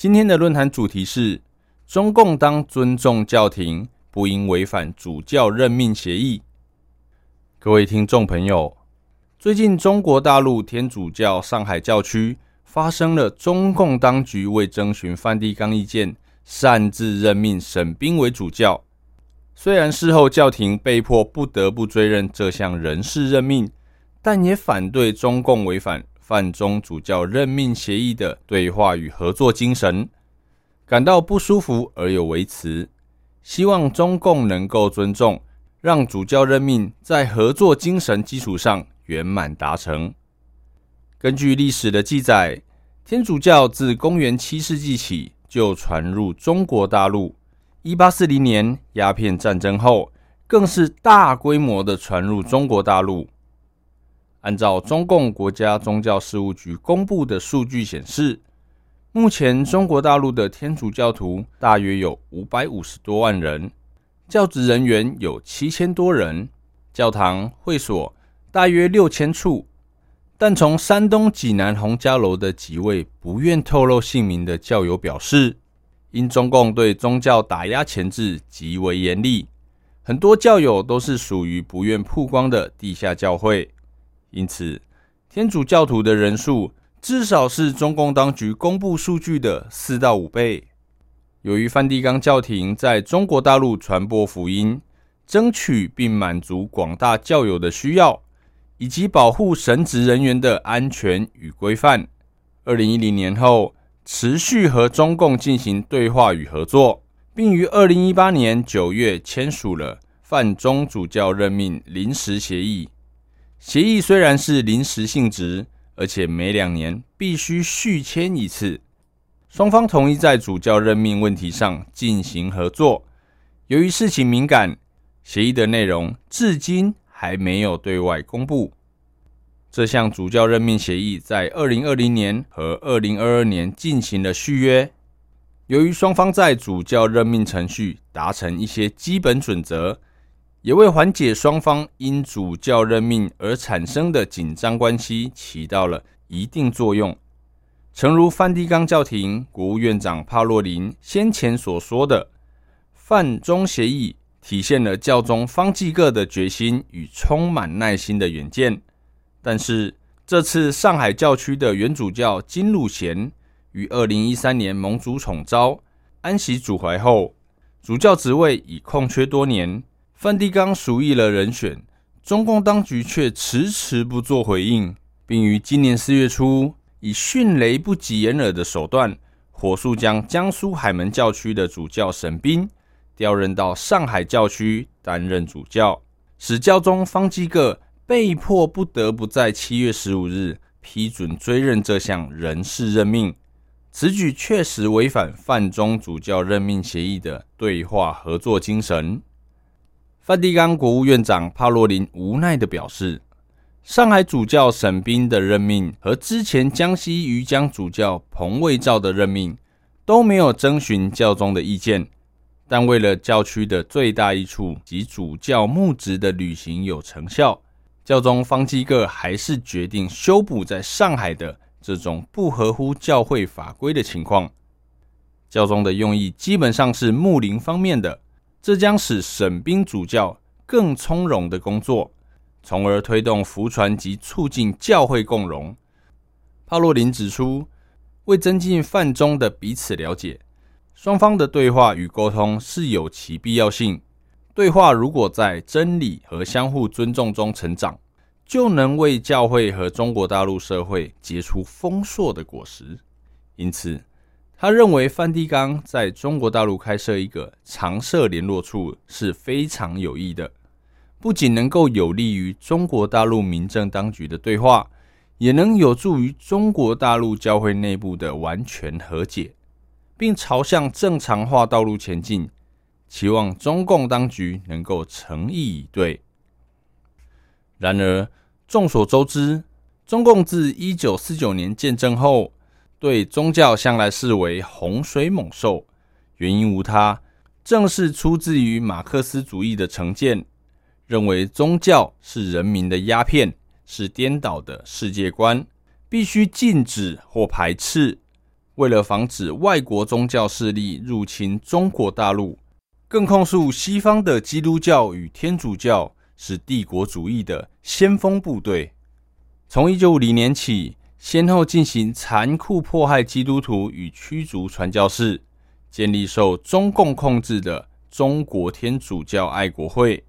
今天的论坛主题是：中共当尊重教廷，不应违反主教任命协议。各位听众朋友，最近中国大陆天主教上海教区发生了中共当局为征询梵蒂冈意见，擅自任命沈彬为主教。虽然事后教廷被迫不得不追认这项人事任命。但也反对中共违反范中主教任命协议的对话与合作精神，感到不舒服而有维持，希望中共能够尊重，让主教任命在合作精神基础上圆满达成。根据历史的记载，天主教自公元七世纪起就传入中国大陆，一八四零年鸦片战争后，更是大规模的传入中国大陆。按照中共国家宗教事务局公布的数据显示，目前中国大陆的天主教徒大约有五百五十多万人，教职人员有七千多人，教堂会所大约六千处。但从山东济南洪家楼的几位不愿透露姓名的教友表示，因中共对宗教打压钳制极为严厉，很多教友都是属于不愿曝光的地下教会。因此，天主教徒的人数至少是中共当局公布数据的四到五倍。由于梵蒂冈教廷在中国大陆传播福音、争取并满足广大教友的需要，以及保护神职人员的安全与规范，二零一零年后持续和中共进行对话与合作，并于二零一八年九月签署了范中主教任命临时协议。协议虽然是临时性质，而且每两年必须续签一次。双方同意在主教任命问题上进行合作。由于事情敏感，协议的内容至今还没有对外公布。这项主教任命协议在二零二零年和二零二二年进行了续约。由于双方在主教任命程序达成一些基本准则。也为缓解双方因主教任命而产生的紧张关系起到了一定作用。诚如梵蒂冈教廷国务院长帕洛林先前所说的，范中协议体现了教宗方济各的决心与充满耐心的远见。但是，这次上海教区的原主教金汝贤于二零一三年蒙主宠召安息主怀后，主教职位已空缺多年。梵蒂冈属意了人选，中共当局却迟迟不做回应，并于今年四月初以迅雷不及掩耳的手段，火速将江苏海门教区的主教沈彬调任到上海教区担任主教，使教宗方济各被迫不得不在七月十五日批准追认这项人事任命。此举确实违反范中主教任命协议的对话合作精神。梵蒂冈国务院长帕洛林无奈的表示：“上海主教沈斌的任命和之前江西余江主教彭卫照的任命都没有征询教宗的意见，但为了教区的最大益处及主教牧职的履行有成效，教宗方济各还是决定修补在上海的这种不合乎教会法规的情况。教宗的用意基本上是牧灵方面的。”这将使省兵主教更从容的工作，从而推动福传及促进教会共荣。帕洛林指出，为增进范中的彼此了解，双方的对话与沟通是有其必要性。对话如果在真理和相互尊重中成长，就能为教会和中国大陆社会结出丰硕的果实。因此。他认为梵蒂冈在中国大陆开设一个常设联络处是非常有益的，不仅能够有利于中国大陆民政当局的对话，也能有助于中国大陆教会内部的完全和解，并朝向正常化道路前进，期望中共当局能够诚意以对。然而，众所周知，中共自一九四九年建政后，对宗教向来视为洪水猛兽，原因无他，正是出自于马克思主义的成见，认为宗教是人民的鸦片，是颠倒的世界观，必须禁止或排斥。为了防止外国宗教势力入侵中国大陆，更控诉西方的基督教与天主教是帝国主义的先锋部队。从一九五零年起。先后进行残酷迫害基督徒与驱逐传教士，建立受中共控制的中国天主教爱国会，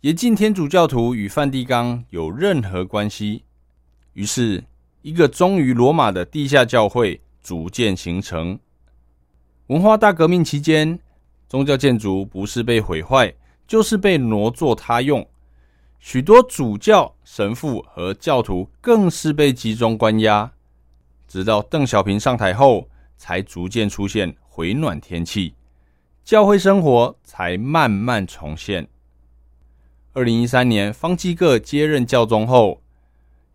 也禁天主教徒与梵蒂冈有任何关系。于是，一个忠于罗马的地下教会逐渐形成。文化大革命期间，宗教建筑不是被毁坏，就是被挪作他用。许多主教、神父和教徒更是被集中关押，直到邓小平上台后，才逐渐出现回暖天气，教会生活才慢慢重现。二零一三年，方济各接任教宗后，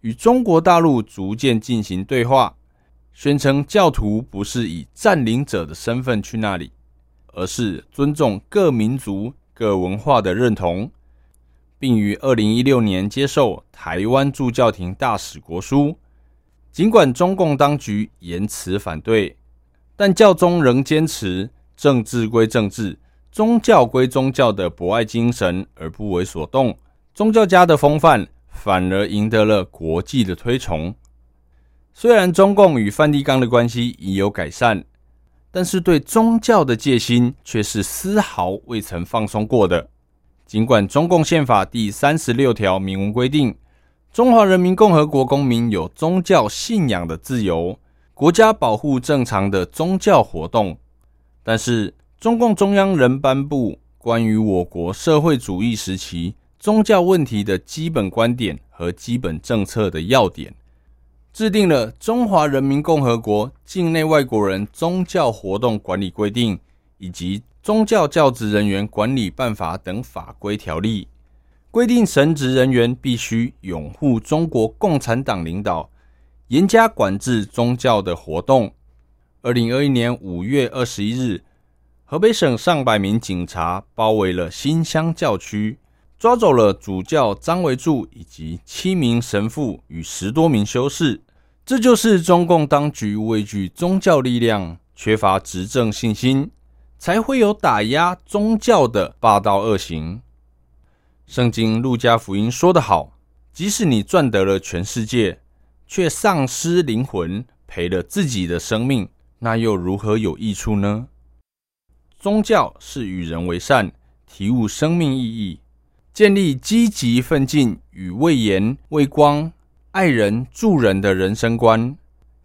与中国大陆逐渐进行对话，宣称教徒不是以占领者的身份去那里，而是尊重各民族、各文化的认同。并于二零一六年接受台湾驻教廷大使国书。尽管中共当局言辞反对，但教宗仍坚持政治归政治、宗教归宗教的博爱精神而不为所动。宗教家的风范反而赢得了国际的推崇。虽然中共与梵蒂冈的关系已有改善，但是对宗教的戒心却是丝毫未曾放松过的。尽管中共宪法第三十六条明文规定，中华人民共和国公民有宗教信仰的自由，国家保护正常的宗教活动，但是中共中央仍颁布关于我国社会主义时期宗教问题的基本观点和基本政策的要点，制定了《中华人民共和国境内外国人宗教活动管理规定》以及。宗教教职人员管理办法等法规条例规定，神职人员必须拥护中国共产党领导，严加管制宗教的活动。二零二一年五月二十一日，河北省上百名警察包围了新乡教区，抓走了主教张维柱以及七名神父与十多名修士。这就是中共当局畏惧宗教力量，缺乏执政信心。才会有打压宗教的霸道恶行。圣经路加福音说得好：“即使你赚得了全世界，却丧失灵魂，赔了自己的生命，那又如何有益处呢？”宗教是与人为善，体悟生命意义，建立积极奋进与为言为光、爱人助人的人生观，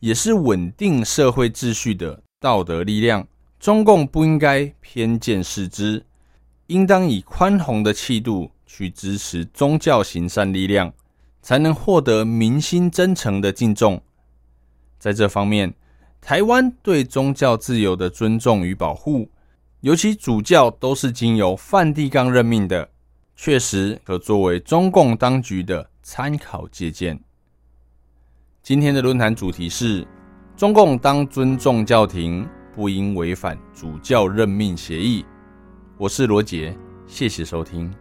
也是稳定社会秩序的道德力量。中共不应该偏见视之，应当以宽宏的气度去支持宗教行善力量，才能获得民心真诚的敬重。在这方面，台湾对宗教自由的尊重与保护，尤其主教都是经由梵蒂冈任命的，确实可作为中共当局的参考借鉴。今天的论坛主题是：中共当尊重教廷。不应违反主教任命协议。我是罗杰，谢谢收听。